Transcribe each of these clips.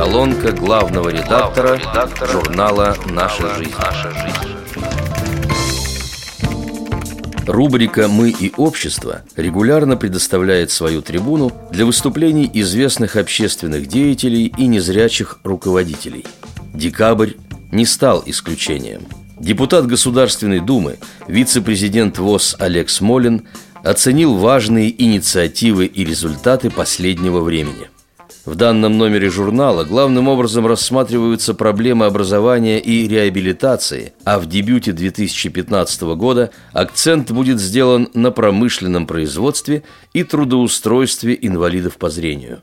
Колонка главного редактора, редактора журнала «Наша жизнь». «Наша жизнь». Рубрика «Мы и общество» регулярно предоставляет свою трибуну для выступлений известных общественных деятелей и незрячих руководителей. Декабрь не стал исключением. Депутат Государственной Думы, вице-президент ВОЗ Олег Смолин оценил важные инициативы и результаты последнего времени – в данном номере журнала главным образом рассматриваются проблемы образования и реабилитации, а в дебюте 2015 года акцент будет сделан на промышленном производстве и трудоустройстве инвалидов по зрению.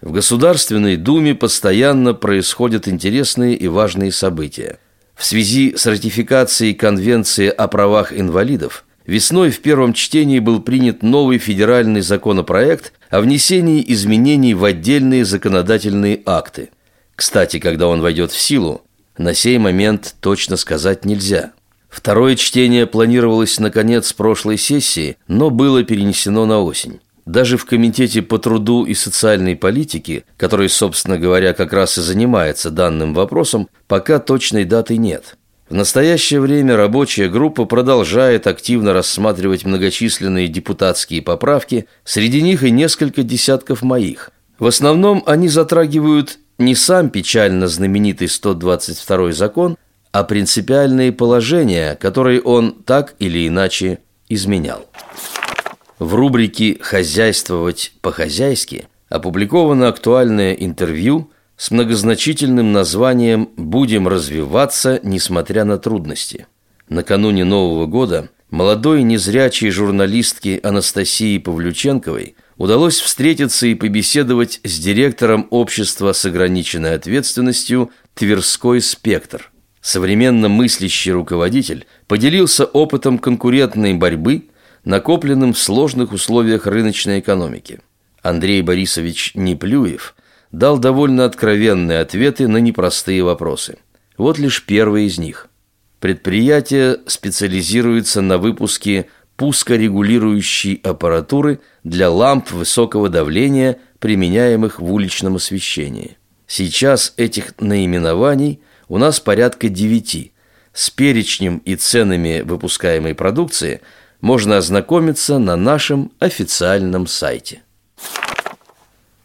В Государственной Думе постоянно происходят интересные и важные события. В связи с ратификацией Конвенции о правах инвалидов весной в первом чтении был принят новый федеральный законопроект о внесении изменений в отдельные законодательные акты. Кстати, когда он войдет в силу, на сей момент точно сказать нельзя. Второе чтение планировалось на конец прошлой сессии, но было перенесено на осень. Даже в Комитете по труду и социальной политике, который, собственно говоря, как раз и занимается данным вопросом, пока точной даты нет – в настоящее время рабочая группа продолжает активно рассматривать многочисленные депутатские поправки, среди них и несколько десятков моих. В основном они затрагивают не сам печально знаменитый 122 закон, а принципиальные положения, которые он так или иначе изменял. В рубрике «Хозяйствовать по-хозяйски» опубликовано актуальное интервью с многозначительным названием «Будем развиваться, несмотря на трудности». Накануне Нового года молодой незрячей журналистке Анастасии Павлюченковой удалось встретиться и побеседовать с директором общества с ограниченной ответственностью «Тверской спектр». Современно мыслящий руководитель поделился опытом конкурентной борьбы, накопленным в сложных условиях рыночной экономики. Андрей Борисович Неплюев – дал довольно откровенные ответы на непростые вопросы. Вот лишь первый из них. Предприятие специализируется на выпуске пускорегулирующей аппаратуры для ламп высокого давления, применяемых в уличном освещении. Сейчас этих наименований у нас порядка девяти. С перечнем и ценами выпускаемой продукции можно ознакомиться на нашем официальном сайте.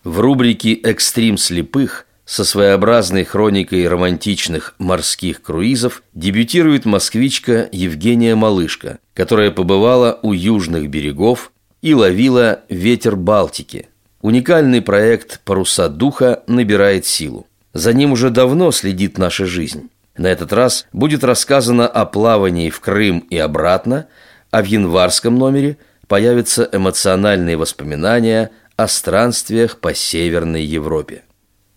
В рубрике «Экстрим слепых» со своеобразной хроникой романтичных морских круизов дебютирует москвичка Евгения Малышка, которая побывала у южных берегов и ловила ветер Балтики. Уникальный проект «Паруса духа» набирает силу. За ним уже давно следит наша жизнь. На этот раз будет рассказано о плавании в Крым и обратно, а в январском номере появятся эмоциональные воспоминания о странствиях по Северной Европе.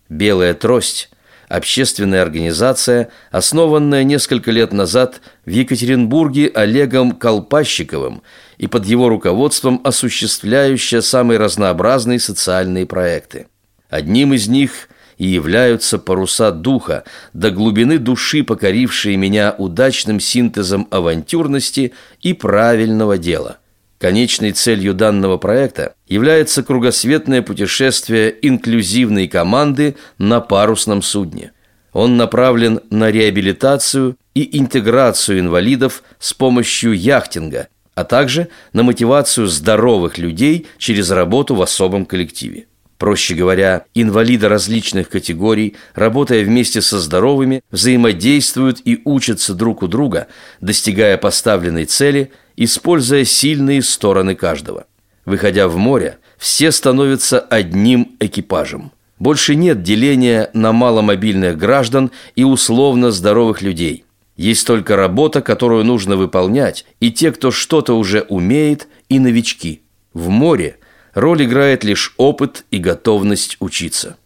«Белая трость» – общественная организация, основанная несколько лет назад в Екатеринбурге Олегом Колпащиковым и под его руководством осуществляющая самые разнообразные социальные проекты. Одним из них и являются паруса духа, до глубины души покорившие меня удачным синтезом авантюрности и правильного дела. Конечной целью данного проекта является кругосветное путешествие инклюзивной команды на парусном судне. Он направлен на реабилитацию и интеграцию инвалидов с помощью яхтинга, а также на мотивацию здоровых людей через работу в особом коллективе. Проще говоря, инвалиды различных категорий, работая вместе со здоровыми, взаимодействуют и учатся друг у друга, достигая поставленной цели – используя сильные стороны каждого. Выходя в море, все становятся одним экипажем. Больше нет деления на маломобильных граждан и условно здоровых людей. Есть только работа, которую нужно выполнять, и те, кто что-то уже умеет, и новички. В море роль играет лишь опыт и готовность учиться.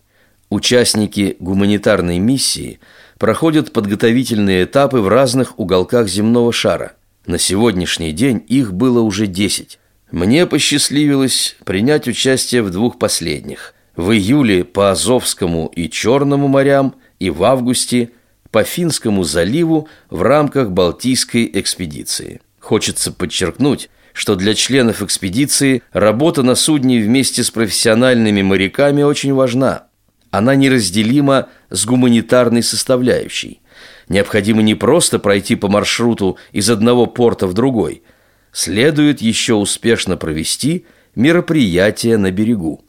Участники гуманитарной миссии проходят подготовительные этапы в разных уголках земного шара – на сегодняшний день их было уже десять. Мне посчастливилось принять участие в двух последних. В июле по Азовскому и Черному морям и в августе по Финскому заливу в рамках Балтийской экспедиции. Хочется подчеркнуть, что для членов экспедиции работа на судне вместе с профессиональными моряками очень важна. Она неразделима с гуманитарной составляющей. Необходимо не просто пройти по маршруту из одного порта в другой. Следует еще успешно провести мероприятие на берегу.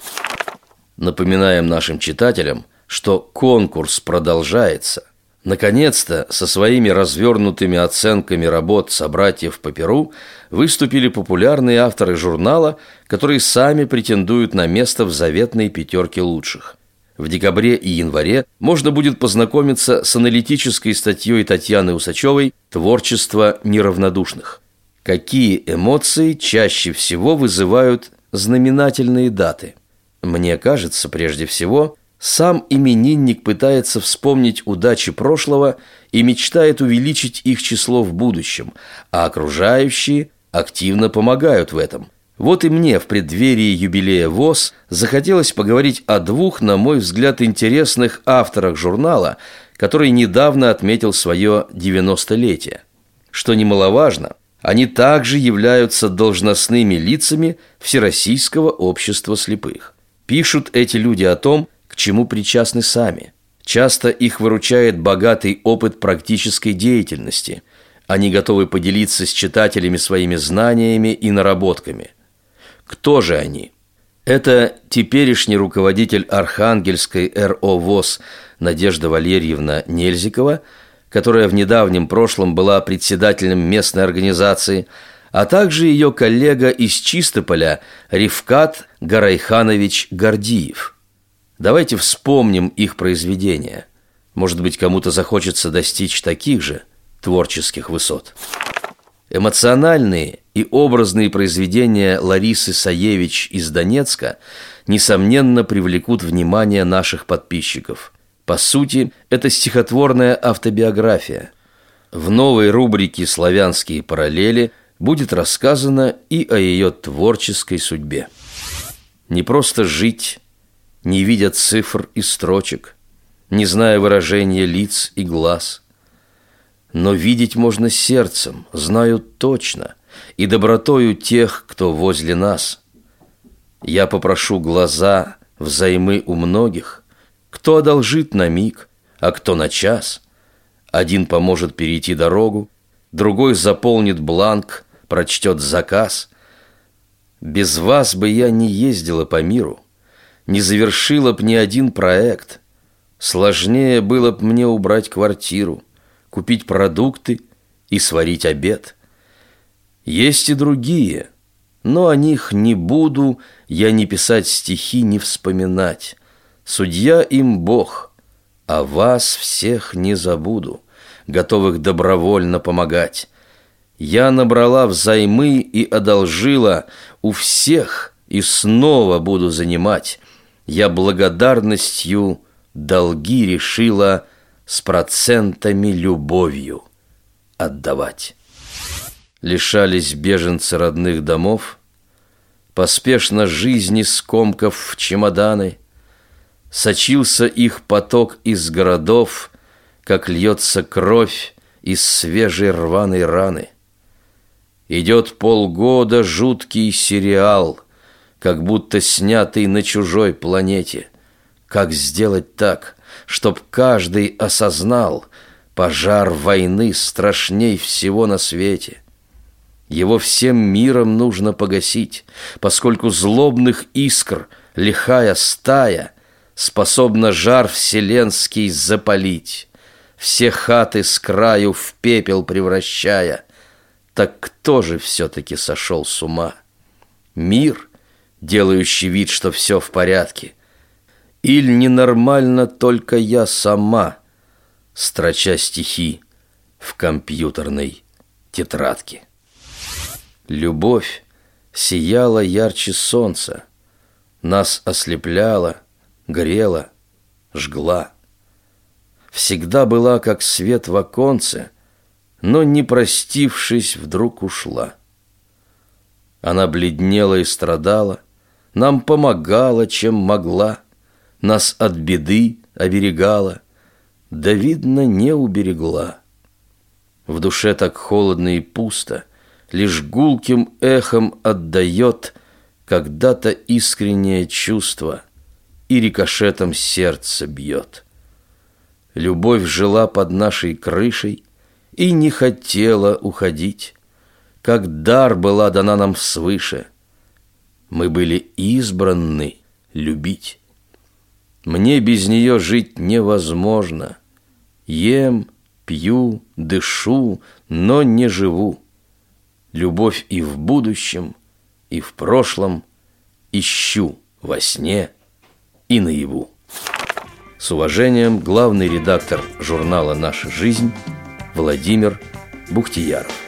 Напоминаем нашим читателям, что конкурс продолжается. Наконец-то со своими развернутыми оценками работ собратьев по Перу выступили популярные авторы журнала, которые сами претендуют на место в заветной пятерке лучших. В декабре и январе можно будет познакомиться с аналитической статьей Татьяны Усачевой «Творчество неравнодушных». Какие эмоции чаще всего вызывают знаменательные даты – мне кажется, прежде всего, сам именинник пытается вспомнить удачи прошлого и мечтает увеличить их число в будущем, а окружающие активно помогают в этом. Вот и мне в преддверии юбилея ВОЗ захотелось поговорить о двух, на мой взгляд, интересных авторах журнала, который недавно отметил свое 90-летие. Что немаловажно, они также являются должностными лицами Всероссийского общества слепых. Пишут эти люди о том, чему причастны сами. Часто их выручает богатый опыт практической деятельности. Они готовы поделиться с читателями своими знаниями и наработками. Кто же они? Это теперешний руководитель Архангельской РО ВОЗ Надежда Валерьевна Нельзикова, которая в недавнем прошлом была председателем местной организации – а также ее коллега из Чистополя Ривкат Гарайханович Гордиев. Давайте вспомним их произведения. Может быть, кому-то захочется достичь таких же творческих высот. Эмоциональные и образные произведения Ларисы Саевич из Донецка несомненно привлекут внимание наших подписчиков. По сути, это стихотворная автобиография. В новой рубрике «Славянские параллели» будет рассказано и о ее творческой судьбе. Не просто жить, не видя цифр и строчек, не зная выражения лиц и глаз. Но видеть можно сердцем, знаю точно, и добротою тех, кто возле нас. Я попрошу глаза взаймы у многих, кто одолжит на миг, а кто на час. Один поможет перейти дорогу, другой заполнит бланк, прочтет заказ. Без вас бы я не ездила по миру, не завершила б ни один проект. Сложнее было б мне убрать квартиру, купить продукты и сварить обед. Есть и другие, но о них не буду я не писать стихи, не вспоминать. Судья им Бог, а вас всех не забуду, готовых добровольно помогать. Я набрала взаймы и одолжила у всех и снова буду занимать. Я благодарностью долги решила с процентами любовью отдавать. Лишались беженцы родных домов, Поспешно жизни скомков в чемоданы, Сочился их поток из городов, Как льется кровь из свежей рваной раны — Идет полгода жуткий сериал, как будто снятый на чужой планете. Как сделать так, чтоб каждый осознал, пожар войны страшней всего на свете? Его всем миром нужно погасить, поскольку злобных искр лихая стая способна жар вселенский запалить, все хаты с краю в пепел превращая — так кто же все-таки сошел с ума? Мир, делающий вид, что все в порядке? Или ненормально только я сама, строча стихи в компьютерной тетрадке? Любовь сияла ярче солнца, нас ослепляла, грела, жгла. Всегда была, как свет в оконце — но, не простившись, вдруг ушла. Она бледнела и страдала, нам помогала, чем могла, нас от беды оберегала, да, видно, не уберегла. В душе так холодно и пусто, лишь гулким эхом отдает когда-то искреннее чувство. и рикошетом сердце бьет. Любовь жила под нашей крышей и не хотела уходить, как дар была дана нам свыше. Мы были избранны любить. Мне без нее жить невозможно. Ем, пью, дышу, но не живу. Любовь и в будущем, и в прошлом ищу во сне и наяву. С уважением, главный редактор журнала «Наша жизнь» Владимир Бухтияров.